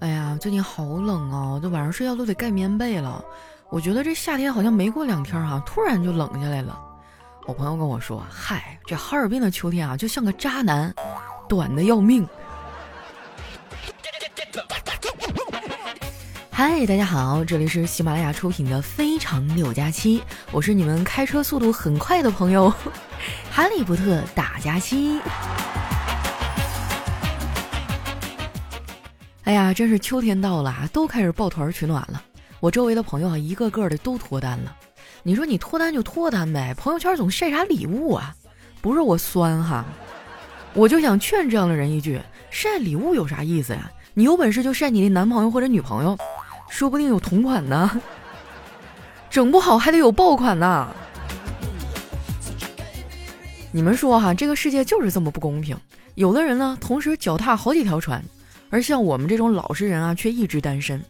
哎呀，最近好冷啊，这晚上睡觉都得盖棉被了。我觉得这夏天好像没过两天哈，突然就冷下来了。我朋友跟我说：“嗨，这哈尔滨的秋天啊，就像个渣男，短的要命。”嗨，大家好，这里是喜马拉雅出品的《非常六加七》，我是你们开车速度很快的朋友，哈利波特大加七。哎呀，真是秋天到了，都开始抱团取暖了。我周围的朋友啊，一个个的都脱单了。你说你脱单就脱单呗，朋友圈总晒啥礼物啊？不是我酸哈，我就想劝这样的人一句：晒礼物有啥意思呀？你有本事就晒你的男朋友或者女朋友。说不定有同款呢，整不好还得有爆款呢。你们说哈，这个世界就是这么不公平。有的人呢，同时脚踏好几条船，而像我们这种老实人啊，却一直单身。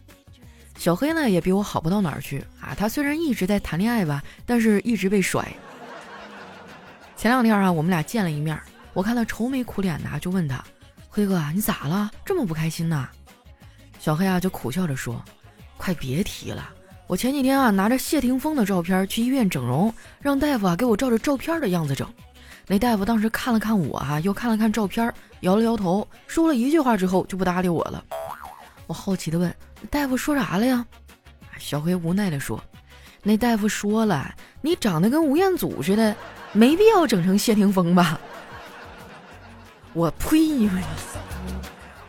小黑呢，也比我好不到哪儿去啊。他虽然一直在谈恋爱吧，但是一直被甩。前两天啊，我们俩见了一面，我看他愁眉苦脸的，就问他：“黑哥，你咋了？这么不开心呢？”小黑啊，就苦笑着说。快别提了！我前几天啊拿着谢霆锋的照片去医院整容，让大夫啊给我照着照片的样子整。那大夫当时看了看我哈，又看了看照片，摇了摇头，说了一句话之后就不搭理我了。我好奇的问大夫说啥了呀？小黑无奈的说：“那大夫说了，你长得跟吴彦祖似的，没必要整成谢霆锋吧？”我呸！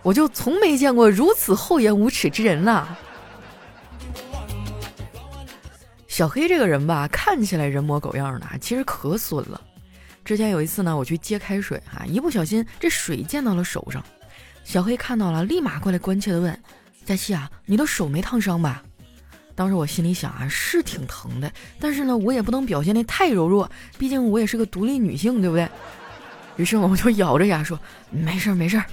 我就从没见过如此厚颜无耻之人呐！小黑这个人吧，看起来人模狗样的，其实可损了。之前有一次呢，我去接开水啊，一不小心这水溅到了手上。小黑看到了，立马过来关切的问：“佳琪啊，你的手没烫伤吧？”当时我心里想啊，是挺疼的，但是呢，我也不能表现的太柔弱，毕竟我也是个独立女性，对不对？于是我就咬着牙说：“没事儿，没事儿。”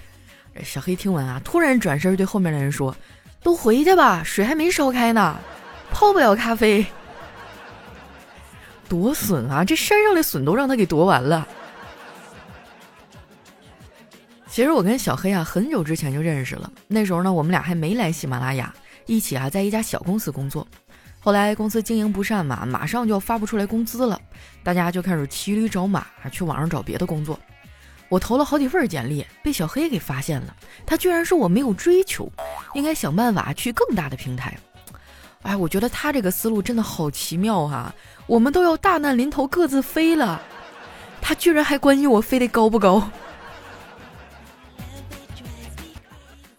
小黑听完啊，突然转身对后面的人说：“都回去吧，水还没烧开呢，泡不了咖啡。”多损啊！这山上的笋都让他给夺完了。其实我跟小黑啊很久之前就认识了，那时候呢我们俩还没来喜马拉雅，一起啊在一家小公司工作。后来公司经营不善嘛，马上就要发不出来工资了，大家就开始骑驴找马，去网上找别的工作。我投了好几份简历，被小黑给发现了。他居然说我没有追求，应该想办法去更大的平台。哎，我觉得他这个思路真的好奇妙哈！我们都要大难临头各自飞了，他居然还关心我飞得高不高。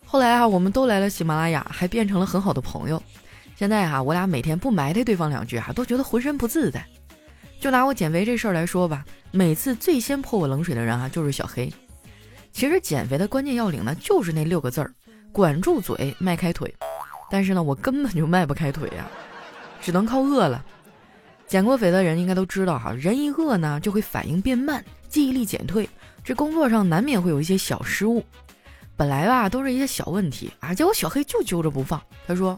后来啊，我们都来了喜马拉雅，还变成了很好的朋友。现在啊，我俩每天不埋汰对方两句啊，都觉得浑身不自在。就拿我减肥这事儿来说吧，每次最先泼我冷水的人啊，就是小黑。其实减肥的关键要领呢，就是那六个字儿：管住嘴，迈开腿。但是呢，我根本就迈不开腿呀，只能靠饿了。减过肥的人应该都知道哈，人一饿呢，就会反应变慢，记忆力减退，这工作上难免会有一些小失误。本来吧，都是一些小问题啊，结果小黑就揪着不放。他说：“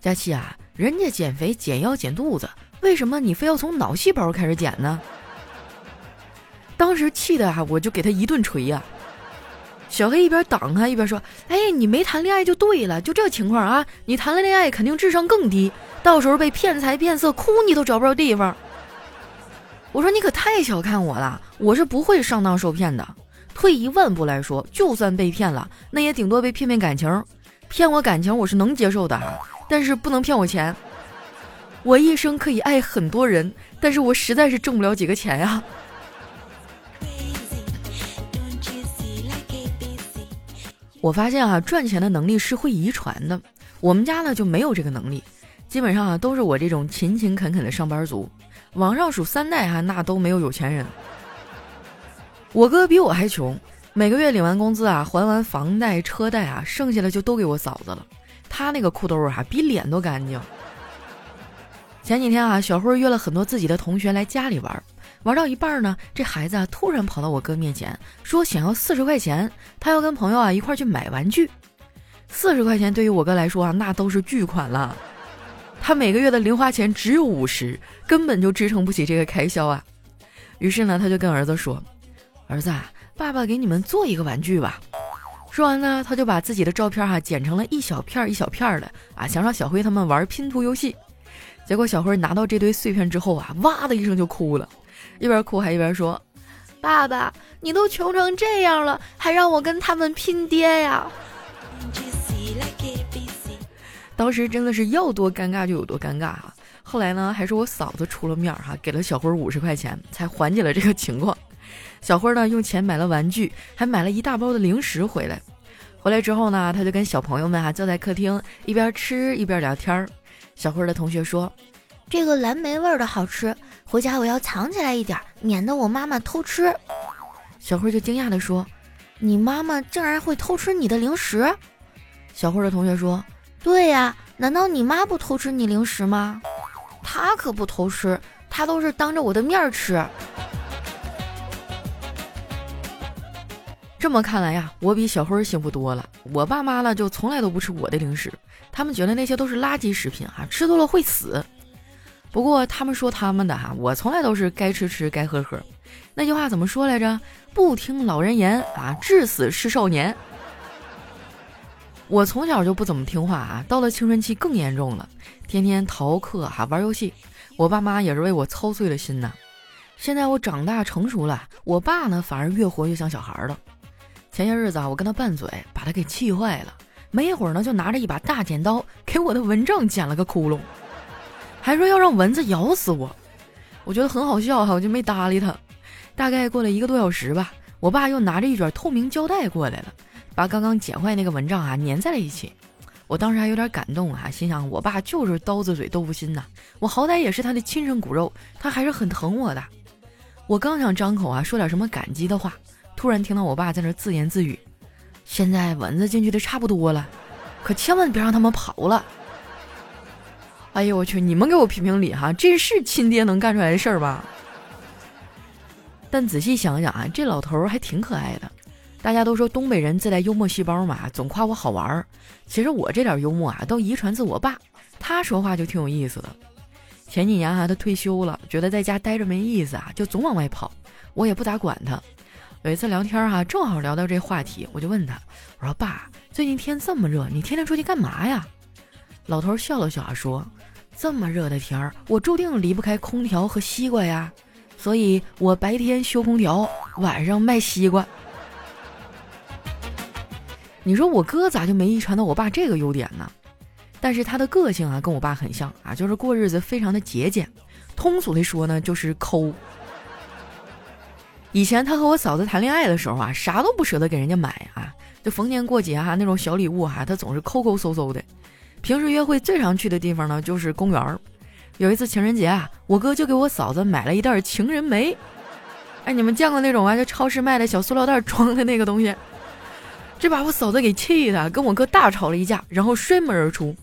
佳琪啊，人家减肥减腰减肚子，为什么你非要从脑细胞开始减呢？”当时气的啊，我就给他一顿锤呀。小黑一边挡他一边说：“哎，你没谈恋爱就对了，就这情况啊！你谈了恋爱肯定智商更低，到时候被骗财骗色，哭你都找不着地方。”我说：“你可太小看我了，我是不会上当受骗的。退一万步来说，就算被骗了，那也顶多被骗骗感情，骗我感情我是能接受的，但是不能骗我钱。我一生可以爱很多人，但是我实在是挣不了几个钱呀。”我发现啊，赚钱的能力是会遗传的。我们家呢就没有这个能力，基本上啊都是我这种勤勤恳恳的上班族。往上数三代哈，那都没有有钱人。我哥比我还穷，每个月领完工资啊，还完房贷车贷啊，剩下的就都给我嫂子了。他那个裤兜啊，比脸都干净。前几天啊，小辉约了很多自己的同学来家里玩。玩到一半呢，这孩子啊突然跑到我哥面前，说想要四十块钱，他要跟朋友啊一块去买玩具。四十块钱对于我哥来说啊，那都是巨款了。他每个月的零花钱只有五十，根本就支撑不起这个开销啊。于是呢，他就跟儿子说：“儿子，啊，爸爸给你们做一个玩具吧。”说完呢，他就把自己的照片哈剪成了一小片一小片的啊，想让小辉他们玩拼图游戏。结果小辉拿到这堆碎片之后啊，哇的一声就哭了，一边哭还一边说：“爸爸，你都穷成这样了，还让我跟他们拼爹呀！”当时真的是要多尴尬就有多尴尬哈。后来呢，还是我嫂子出了面儿哈，给了小辉五十块钱，才缓解了这个情况。小辉呢，用钱买了玩具，还买了一大包的零食回来。回来之后呢，他就跟小朋友们哈坐在客厅，一边吃一边聊天儿。小辉的同学说：“这个蓝莓味的好吃，回家我要藏起来一点，免得我妈妈偷吃。”小辉就惊讶地说：“你妈妈竟然会偷吃你的零食？”小辉的同学说：“对呀，难道你妈不偷吃你零食吗？”她可不偷吃，她都是当着我的面儿吃。这么看来呀，我比小辉幸福多了。我爸妈呢，就从来都不吃我的零食，他们觉得那些都是垃圾食品啊，吃多了会死。不过他们说他们的哈，我从来都是该吃吃，该喝喝。那句话怎么说来着？不听老人言啊，至死是少年。我从小就不怎么听话啊，到了青春期更严重了，天天逃课哈，玩游戏，我爸妈也是为我操碎了心呐。现在我长大成熟了，我爸呢反而越活越像小孩了。前些日子啊，我跟他拌嘴，把他给气坏了，没一会儿呢，就拿着一把大剪刀给我的蚊帐剪了个窟窿，还说要让蚊子咬死我。我觉得很好笑哈，我就没搭理他。大概过了一个多小时吧，我爸又拿着一卷透明胶带过来了。把刚刚剪坏那个蚊帐啊粘在了一起，我当时还有点感动啊，心想我爸就是刀子嘴豆腐心呐，我好歹也是他的亲生骨肉，他还是很疼我的。我刚想张口啊说点什么感激的话，突然听到我爸在那自言自语：“现在蚊子进去的差不多了，可千万别让他们跑了。”哎呦我去，你们给我评评理哈，这是亲爹能干出来的事儿吧？但仔细想想啊，这老头还挺可爱的。大家都说东北人自带幽默细胞嘛，总夸我好玩儿。其实我这点幽默啊，都遗传自我爸，他说话就挺有意思的。前几年啊，他退休了，觉得在家待着没意思啊，就总往外跑。我也不咋管他。有一次聊天哈，正好聊到这话题，我就问他，我说爸，最近天这么热，你天天出去干嘛呀？老头笑了笑啊，说，这么热的天儿，我注定离不开空调和西瓜呀，所以我白天修空调，晚上卖西瓜。你说我哥咋就没遗传到我爸这个优点呢？但是他的个性啊，跟我爸很像啊，就是过日子非常的节俭。通俗的说呢，就是抠。以前他和我嫂子谈恋爱的时候啊，啥都不舍得给人家买啊，就逢年过节哈那种小礼物哈，他总是抠抠搜搜的。平时约会最常去的地方呢，就是公园。有一次情人节啊，我哥就给我嫂子买了一袋情人梅。哎，你们见过那种啊，就超市卖的小塑料袋装的那个东西？这把我嫂子给气的，跟我哥大吵了一架，然后摔门而出。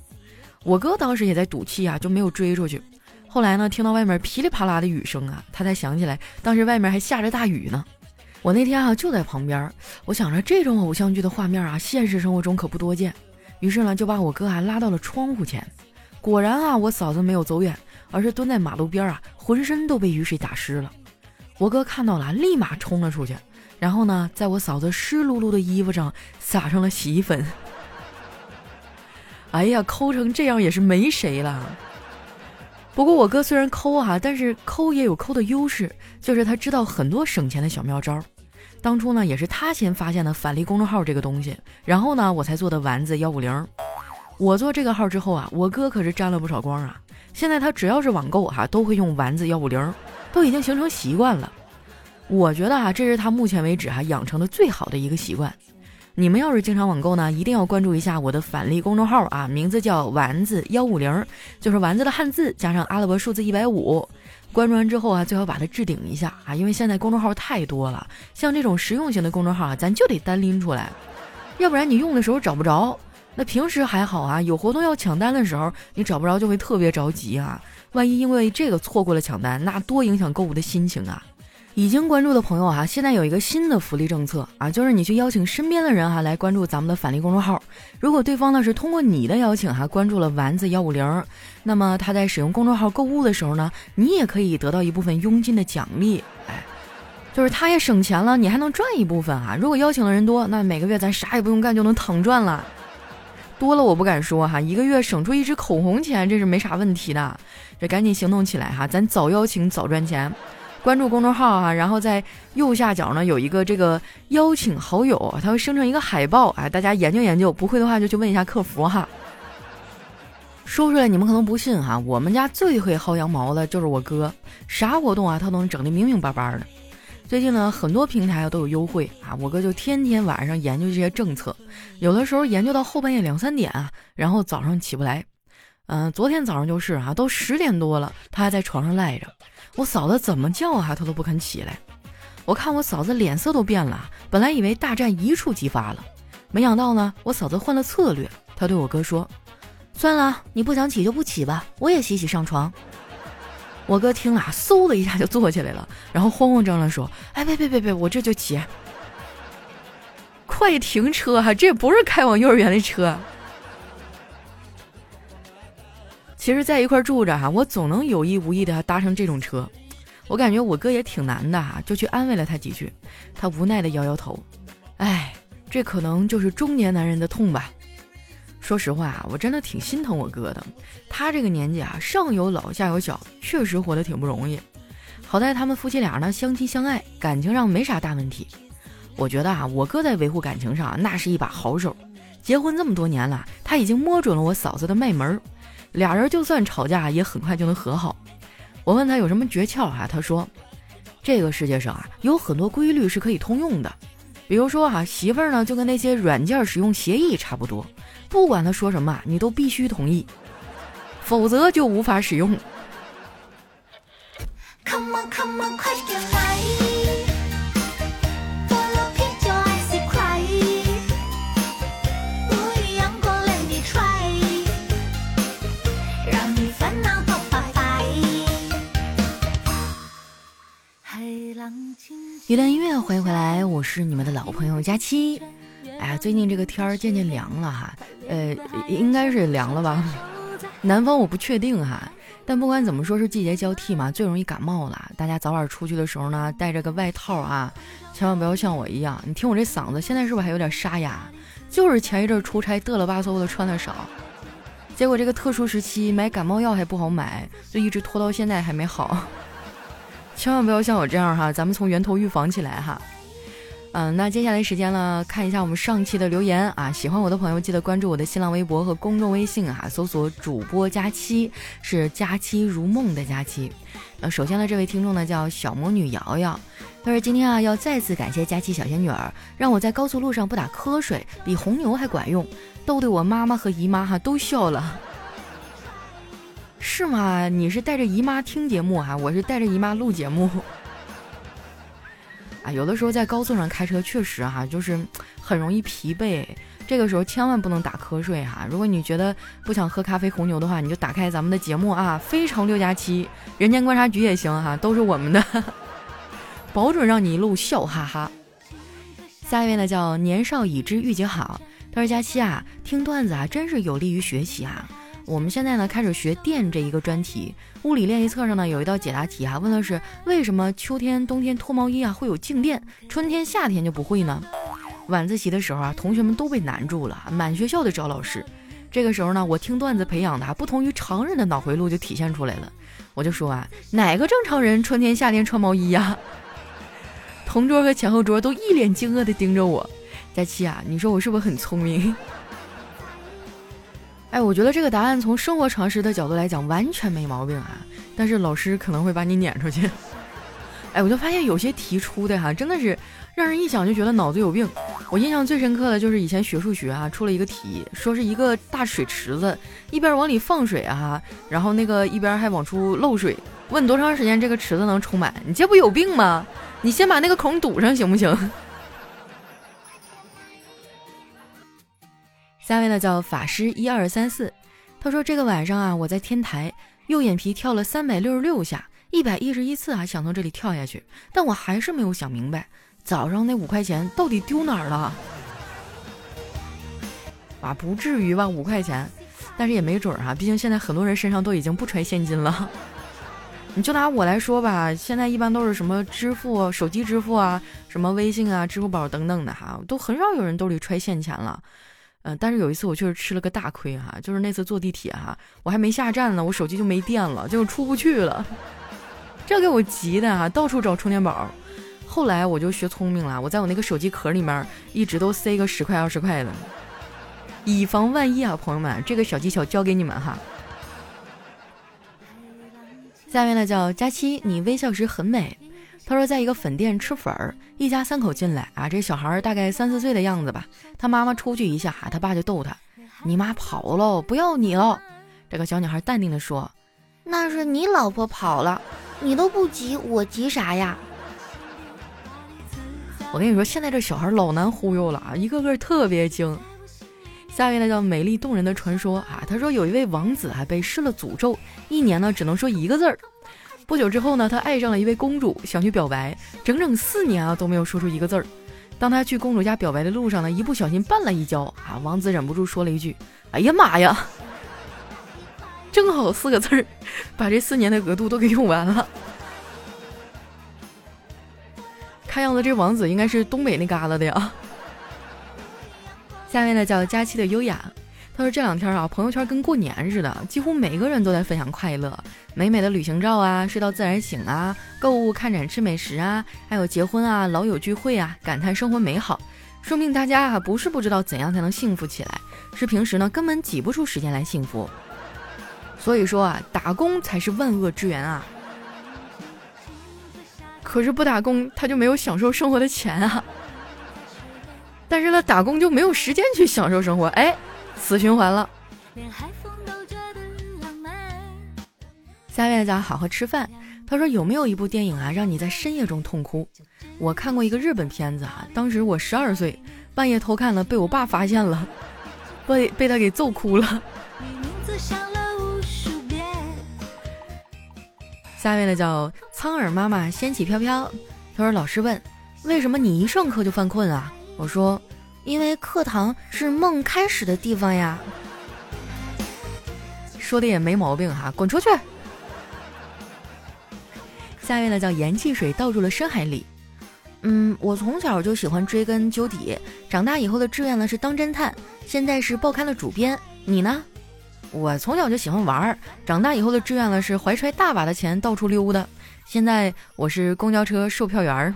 我哥当时也在赌气啊，就没有追出去。后来呢，听到外面噼里啪啦的雨声啊，他才想起来当时外面还下着大雨呢。我那天啊就在旁边，我想着这种偶像剧的画面啊，现实生活中可不多见。于是呢，就把我哥啊拉到了窗户前。果然啊，我嫂子没有走远，而是蹲在马路边啊，浑身都被雨水打湿了。我哥看到了，立马冲了出去。然后呢，在我嫂子湿漉漉的衣服上撒上了洗衣粉。哎呀，抠成这样也是没谁了。不过我哥虽然抠哈，但是抠也有抠的优势，就是他知道很多省钱的小妙招。当初呢，也是他先发现的返利公众号这个东西，然后呢，我才做的丸子幺五零。我做这个号之后啊，我哥可是沾了不少光啊。现在他只要是网购哈，都会用丸子幺五零，都已经形成习惯了。我觉得啊，这是他目前为止哈养成的最好的一个习惯。你们要是经常网购呢，一定要关注一下我的返利公众号啊，名字叫丸子幺五零，就是丸子的汉字加上阿拉伯数字一百五。关注完之后啊，最好把它置顶一下啊，因为现在公众号太多了，像这种实用型的公众号啊，咱就得单拎出来，要不然你用的时候找不着。那平时还好啊，有活动要抢单的时候，你找不着就会特别着急啊。万一因为这个错过了抢单，那多影响购物的心情啊。已经关注的朋友哈，现在有一个新的福利政策啊，就是你去邀请身边的人哈来关注咱们的返利公众号。如果对方呢是通过你的邀请哈关注了丸子幺五零，那么他在使用公众号购物的时候呢，你也可以得到一部分佣金的奖励。哎，就是他也省钱了，你还能赚一部分啊。如果邀请的人多，那每个月咱啥也不用干就能躺赚了。多了我不敢说哈，一个月省出一支口红钱，这是没啥问题的。这赶紧行动起来哈，咱早邀请早赚钱。关注公众号哈，然后在右下角呢有一个这个邀请好友，它会生成一个海报，哎，大家研究研究，不会的话就去问一下客服哈。说出来你们可能不信哈，我们家最会薅羊毛的就是我哥，啥活动啊他都能整得明明白白的。最近呢很多平台都有优惠啊，我哥就天天晚上研究这些政策，有的时候研究到后半夜两三点啊，然后早上起不来。嗯，昨天早上就是啊，都十点多了，他还在床上赖着。我嫂子怎么叫啊，他都不肯起来。我看我嫂子脸色都变了，本来以为大战一触即发了，没想到呢，我嫂子换了策略。她对我哥说：“算了，你不想起就不起吧，我也洗洗上床。”我哥听了，嗖的一下就坐起来了，然后慌慌张张说：“哎，别别别别，我这就起。”快停车哈，这不是开往幼儿园的车。其实，在一块住着哈，我总能有意无意的搭上这种车。我感觉我哥也挺难的哈，就去安慰了他几句。他无奈的摇摇头，哎，这可能就是中年男人的痛吧。说实话啊，我真的挺心疼我哥的。他这个年纪啊，上有老下有小，确实活得挺不容易。好在他们夫妻俩呢相亲相爱，感情上没啥大问题。我觉得啊，我哥在维护感情上那是一把好手。结婚这么多年了，他已经摸准了我嫂子的脉门儿。俩人就算吵架，也很快就能和好。我问他有什么诀窍啊？他说：“这个世界上啊，有很多规律是可以通用的。比如说啊，媳妇儿呢就跟那些软件使用协议差不多，不管他说什么，你都必须同意，否则就无法使用。” Come come on, on, 一段音乐，欢迎回来，我是你们的老朋友佳期。哎呀，最近这个天儿渐渐凉了哈，呃，应该是凉了吧？南方我不确定哈，但不管怎么说，是季节交替嘛，最容易感冒了。大家早晚出去的时候呢，带着个外套啊，千万不要像我一样。你听我这嗓子，现在是不是还有点沙哑？就是前一阵出差嘚了吧嗖的穿的少，结果这个特殊时期买感冒药还不好买，就一直拖到现在还没好。千万不要像我这样哈，咱们从源头预防起来哈。嗯，那接下来时间呢，看一下我们上期的留言啊。喜欢我的朋友，记得关注我的新浪微博和公众微信啊，搜索主播佳期，是佳期如梦的佳期。那首先呢，这位听众呢叫小魔女瑶瑶，他说今天啊要再次感谢佳期小仙女儿，让我在高速路上不打瞌睡，比红牛还管用，逗得我妈妈和姨妈哈都笑了。是吗？你是带着姨妈听节目哈，我是带着姨妈录节目。啊，有的时候在高速上开车确实哈，就是很容易疲惫。这个时候千万不能打瞌睡哈。如果你觉得不想喝咖啡红牛的话，你就打开咱们的节目啊，非常六加七，人间观察局也行哈，都是我们的，保准让你一路笑哈哈。下一位呢叫年少已知御姐好，他说佳期啊，听段子啊，真是有利于学习啊。我们现在呢开始学电这一个专题，物理练习册上呢有一道解答题啊，问的是为什么秋天、冬天脱毛衣啊会有静电，春天、夏天就不会呢？晚自习的时候啊，同学们都被难住了，满学校的找老师。这个时候呢，我听段子培养的啊不同于常人的脑回路就体现出来了。我就说啊，哪个正常人春天、夏天穿毛衣呀？同桌和前后桌都一脸惊愕地盯着我。佳期啊，你说我是不是很聪明？哎，我觉得这个答案从生活常识的角度来讲完全没毛病啊，但是老师可能会把你撵出去。哎，我就发现有些题出的哈，真的是让人一想就觉得脑子有病。我印象最深刻的就是以前学数学啊，出了一个题，说是一个大水池子，一边往里放水啊，然后那个一边还往出漏水，问多长时间这个池子能充满？你这不有病吗？你先把那个孔堵上行不行？下位呢叫法师一二三四，他说这个晚上啊，我在天台右眼皮跳了三百六十六下，一百一十一次啊，想从这里跳下去，但我还是没有想明白，早上那五块钱到底丢哪儿了？啊，不至于吧，五块钱，但是也没准儿啊，毕竟现在很多人身上都已经不揣现金了。你就拿我来说吧，现在一般都是什么支付、手机支付啊，什么微信啊、支付宝等等的哈，都很少有人兜里揣现钱了。嗯，但是有一次我确实吃了个大亏哈，就是那次坐地铁哈，我还没下站呢，我手机就没电了，就出不去了，这给我急的哈，到处找充电宝。后来我就学聪明了，我在我那个手机壳里面一直都塞个十块二十块的，以防万一啊，朋友们，这个小技巧教给你们哈。下面呢叫佳期，你微笑时很美。他说，在一个粉店吃粉儿，一家三口进来啊，这小孩大概三四岁的样子吧。他妈妈出去一下，他爸就逗他：“你妈跑了，不要你了。”这个小女孩淡定的说：“那是你老婆跑了，你都不急，我急啥呀？”我跟你说，现在这小孩老难忽悠了啊，一个个特别精。下面呢叫美丽动人的传说啊，他说有一位王子还被施了诅咒，一年呢只能说一个字儿。不久之后呢，他爱上了一位公主，想去表白，整整四年啊都没有说出一个字儿。当他去公主家表白的路上呢，一不小心绊了一跤啊，王子忍不住说了一句：“哎呀妈呀！” 正好四个字儿，把这四年的额度都给用完了。看样子这王子应该是东北那旮旯的呀。下面呢叫佳期的优雅，他说这两天啊朋友圈跟过年似的，几乎每个人都在分享快乐，美美的旅行照啊，睡到自然醒啊，购物看展吃美食啊，还有结婚啊，老友聚会啊，感叹生活美好，说明大家啊不是不知道怎样才能幸福起来，是平时呢根本挤不出时间来幸福。所以说啊，打工才是万恶之源啊。可是不打工他就没有享受生活的钱啊。但是呢，打工就没有时间去享受生活，哎，死循环了。下面叫好好吃饭。他说有没有一部电影啊，让你在深夜中痛哭？我看过一个日本片子啊，当时我十二岁，半夜偷看了，被我爸发现了，被被他给揍哭了。下面的叫苍耳妈妈仙气飘飘。他说老师问，为什么你一上课就犯困啊？我说，因为课堂是梦开始的地方呀。说的也没毛病哈，滚出去。下一位呢叫盐汽水倒入了深海里。嗯，我从小就喜欢追根究底，长大以后的志愿呢是当侦探，现在是报刊的主编。你呢？我从小就喜欢玩儿，长大以后的志愿呢是怀揣大把的钱到处溜达，现在我是公交车售票员儿。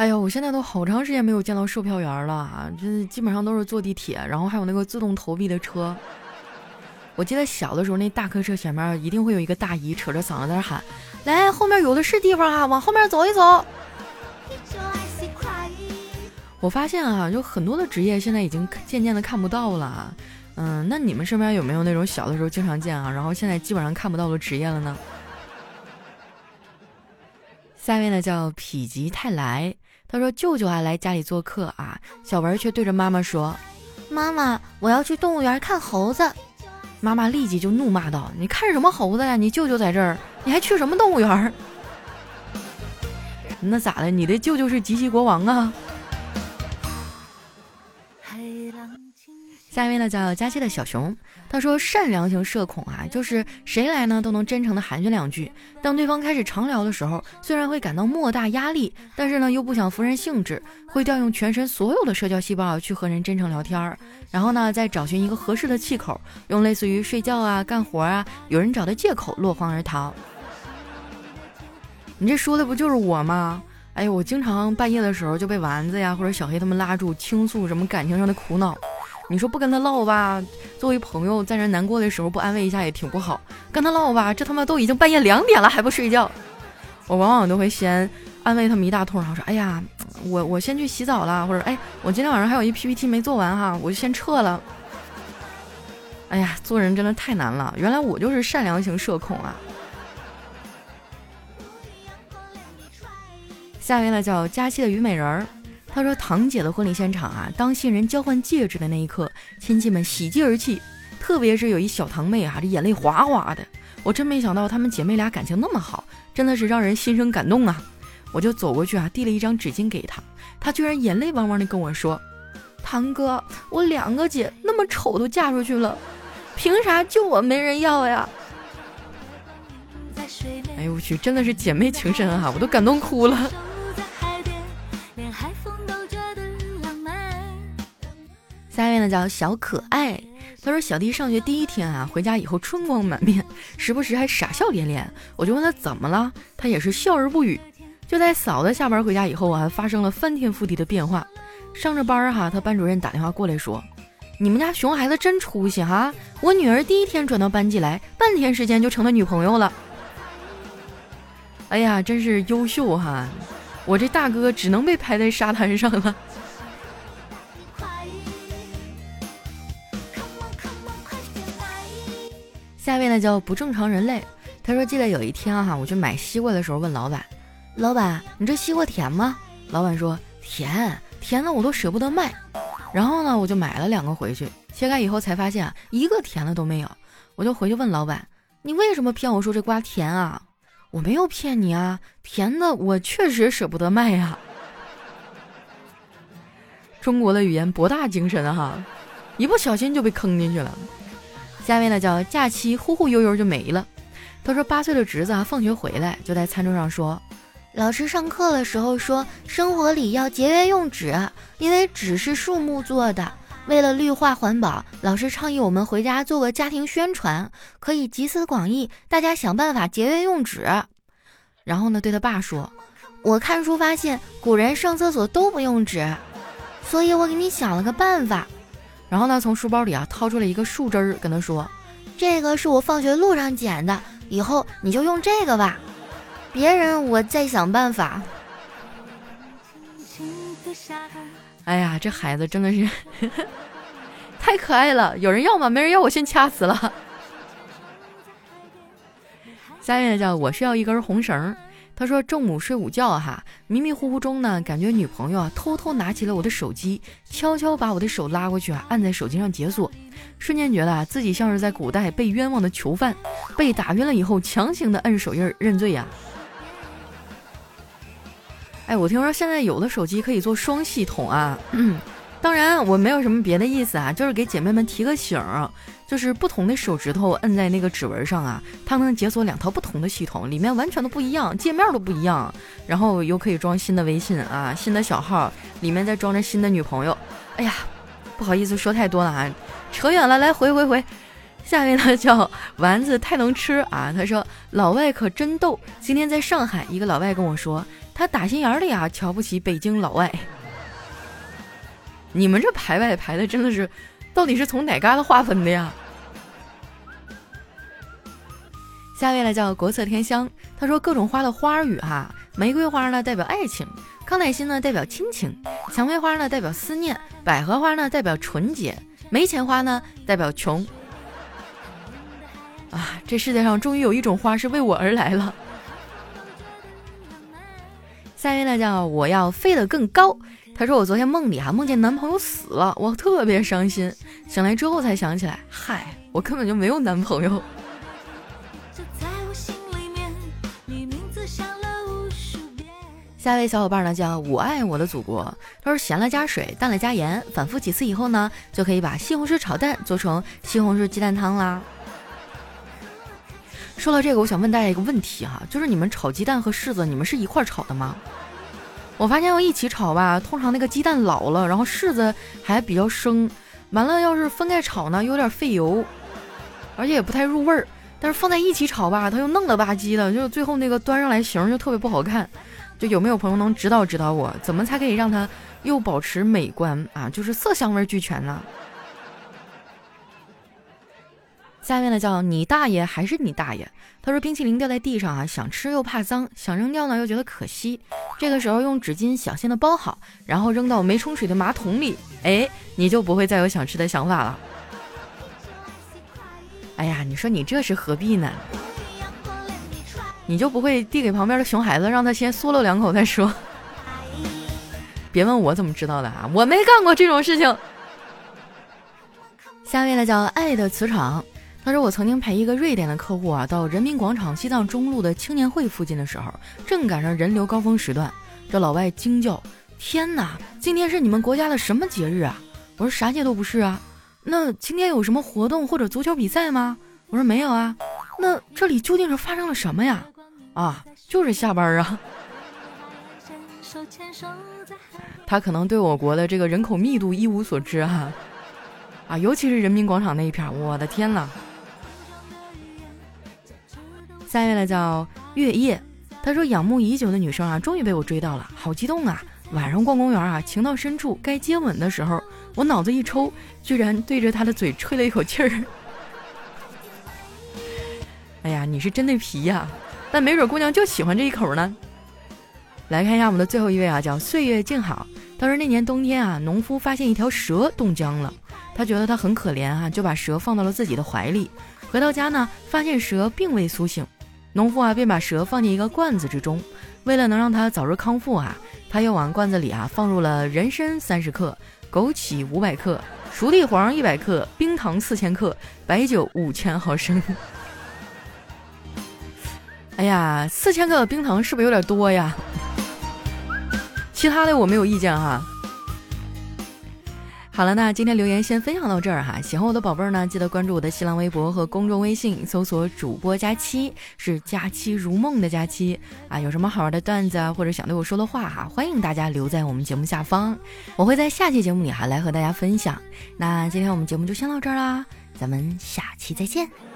哎呦，我现在都好长时间没有见到售票员了啊！这基本上都是坐地铁，然后还有那个自动投币的车。我记得小的时候，那大客车前面一定会有一个大姨扯着嗓子在那喊：“来，后面有的是地方啊，往后面走一走。”我发现啊，有很多的职业现在已经渐渐的看不到了。嗯，那你们身边有没有那种小的时候经常见啊，然后现在基本上看不到的职业了呢？下面呢叫否极泰来。他说：“舅舅啊来家里做客啊，小文却对着妈妈说：‘妈妈，我要去动物园看猴子。’妈妈立即就怒骂道：‘你看什么猴子呀？你舅舅在这儿，你还去什么动物园？那咋的？你的舅舅是吉吉国王啊？’下面呢叫佳期的小熊，他说：善良型社恐啊，就是谁来呢都能真诚的寒暄两句。当对方开始长聊的时候，虽然会感到莫大压力，但是呢又不想服人性致，会调用全身所有的社交细胞去和人真诚聊天儿。然后呢再找寻一个合适的气口，用类似于睡觉啊、干活啊、有人找的借口落荒而逃。你这说的不就是我吗？哎呦，我经常半夜的时候就被丸子呀或者小黑他们拉住倾诉什么感情上的苦恼。你说不跟他唠吧，作为朋友在人难过的时候不安慰一下也挺不好。跟他唠吧，这他妈都已经半夜两点了还不睡觉。我往往都会先安慰他们一大通，然后说：“哎呀，我我先去洗澡了，或者哎，我今天晚上还有一 PPT 没做完哈，我就先撤了。”哎呀，做人真的太难了，原来我就是善良型社恐啊。下面呢叫佳期的虞美人儿。他说：“堂姐的婚礼现场啊，当新人交换戒指的那一刻，亲戚们喜极而泣，特别是有一小堂妹啊，这眼泪哗哗的。我真没想到她们姐妹俩感情那么好，真的是让人心生感动啊！我就走过去啊，递了一张纸巾给她，她居然眼泪汪汪的跟我说：‘堂哥，我两个姐那么丑都嫁出去了，凭啥就我没人要呀？’哎呦我去，真的是姐妹情深啊，我都感动哭了。下一位呢叫小可爱，他说小弟上学第一天啊，回家以后春光满面，时不时还傻笑连连。我就问他怎么了，他也是笑而不语。就在嫂子下班回家以后啊，发生了翻天覆地的变化。上着班哈，他班主任打电话过来说：“你们家熊孩子真出息哈，我女儿第一天转到班级来，半天时间就成了女朋友了。”哎呀，真是优秀哈！我这大哥只能被拍在沙滩上了。下一位呢叫不正常人类，他说记得有一天哈，我去买西瓜的时候问老板：“老板，你这西瓜甜吗？”老板说：“甜，甜的我都舍不得卖。”然后呢，我就买了两个回去，切开以后才发现，一个甜的都没有。我就回去问老板：“你为什么骗我说这瓜甜啊？”我没有骗你啊，甜的我确实舍不得卖呀。中国的语言博大精深哈，一不小心就被坑进去了。下面呢叫假期忽忽悠悠就没了。他说八岁的侄子啊，放学回来就在餐桌上说，老师上课的时候说生活里要节约用纸，因为纸是树木做的。为了绿化环保，老师倡议我们回家做个家庭宣传，可以集思广益，大家想办法节约用纸。然后呢，对他爸说：“我看书发现古人上厕所都不用纸，所以我给你想了个办法。”然后呢，从书包里啊掏出了一个树枝儿，跟他说：“这个是我放学路上捡的，以后你就用这个吧，别人我再想办法。”哎呀，这孩子真的是 太可爱了！有人要吗？没人要，我先掐死了。下面叫我是要一根红绳。他说中午睡午觉哈，迷迷糊糊中呢，感觉女朋友啊偷偷拿起了我的手机，悄悄把我的手拉过去啊，按在手机上解锁，瞬间觉得啊自己像是在古代被冤枉的囚犯，被打晕了以后强行的摁手印认罪呀。哎，我听说现在有的手机可以做双系统啊，当然我没有什么别的意思啊，就是给姐妹们提个醒儿，就是不同的手指头摁在那个指纹上啊，它能解锁两套不同的系统，里面完全都不一样，界面都不一样，然后又可以装新的微信啊，新的小号，里面再装着新的女朋友。哎呀，不好意思说太多了啊，扯远了，来回回回，下面呢叫丸子太能吃啊，他说老外可真逗，今天在上海，一个老外跟我说。他打心眼里啊，瞧不起北京老外。你们这排外排的真的是，到底是从哪嘎达划分的呀？下面呢叫国色天香，他说各种花的花语哈，玫瑰花呢代表爱情，康乃馨呢代表亲情，蔷薇花呢代表思念，百合花呢代表纯洁，没钱花呢代表穷。啊，这世界上终于有一种花是为我而来了。下一位呢叫我要飞得更高。他说我昨天梦里啊梦见男朋友死了，我特别伤心。醒来之后才想起来，嗨，我根本就没有男朋友。下一位小伙伴呢叫我爱我的祖国。他说咸了加水，淡了加盐，反复几次以后呢，就可以把西红柿炒蛋做成西红柿鸡蛋汤啦。说到这个，我想问大家一个问题哈，就是你们炒鸡蛋和柿子，你们是一块炒的吗？我发现要一起炒吧，通常那个鸡蛋老了，然后柿子还比较生，完了要是分开炒呢，有点费油，而且也不太入味儿。但是放在一起炒吧，它又嫩了吧唧的，就最后那个端上来形就特别不好看。就有没有朋友能指导指导我，怎么才可以让它又保持美观啊？就是色香味俱全呢？下面呢叫你大爷还是你大爷？他说冰淇淋掉在地上啊，想吃又怕脏，想扔掉呢又觉得可惜。这个时候用纸巾小心的包好，然后扔到没冲水的马桶里，哎，你就不会再有想吃的想法了。哎呀，你说你这是何必呢？你就不会递给旁边的熊孩子，让他先嗦了两口再说？别问我怎么知道的啊，我没干过这种事情。下面呢叫爱的磁场。他说：“我曾经陪一个瑞典的客户啊，到人民广场西藏中路的青年会附近的时候，正赶上人流高峰时段。这老外惊叫：‘天哪，今天是你们国家的什么节日啊？’我说：‘啥节都不是啊。’那今天有什么活动或者足球比赛吗？我说：‘没有啊。’那这里究竟是发生了什么呀？啊，就是下班啊。他可能对我国的这个人口密度一无所知哈，啊，尤其是人民广场那一片，我的天呐！下一位呢叫月夜，他说仰慕已久的女生啊，终于被我追到了，好激动啊！晚上逛公园啊，情到深处该接吻的时候，我脑子一抽，居然对着她的嘴吹了一口气儿。哎呀，你是真的皮呀！但没准姑娘就喜欢这一口呢。来看一下我们的最后一位啊，叫岁月静好。他说那年冬天啊，农夫发现一条蛇冻僵了，他觉得它很可怜啊，就把蛇放到了自己的怀里。回到家呢，发现蛇并未苏醒，农夫啊便把蛇放进一个罐子之中。为了能让它早日康复啊，他又往罐子里啊放入了人参三十克、枸杞五百克、熟地黄一百克、冰糖四千克、白酒五千毫升。哎呀，四千克的冰糖是不是有点多呀？其他的我没有意见哈。好了，那今天留言先分享到这儿哈。喜欢我的宝贝儿呢，记得关注我的新浪微博和公众微信，搜索“主播佳期”，是“佳期如梦”的佳期啊。有什么好玩的段子啊，或者想对我说的话哈，欢迎大家留在我们节目下方，我会在下期节目里哈来和大家分享。那今天我们节目就先到这儿啦，咱们下期再见。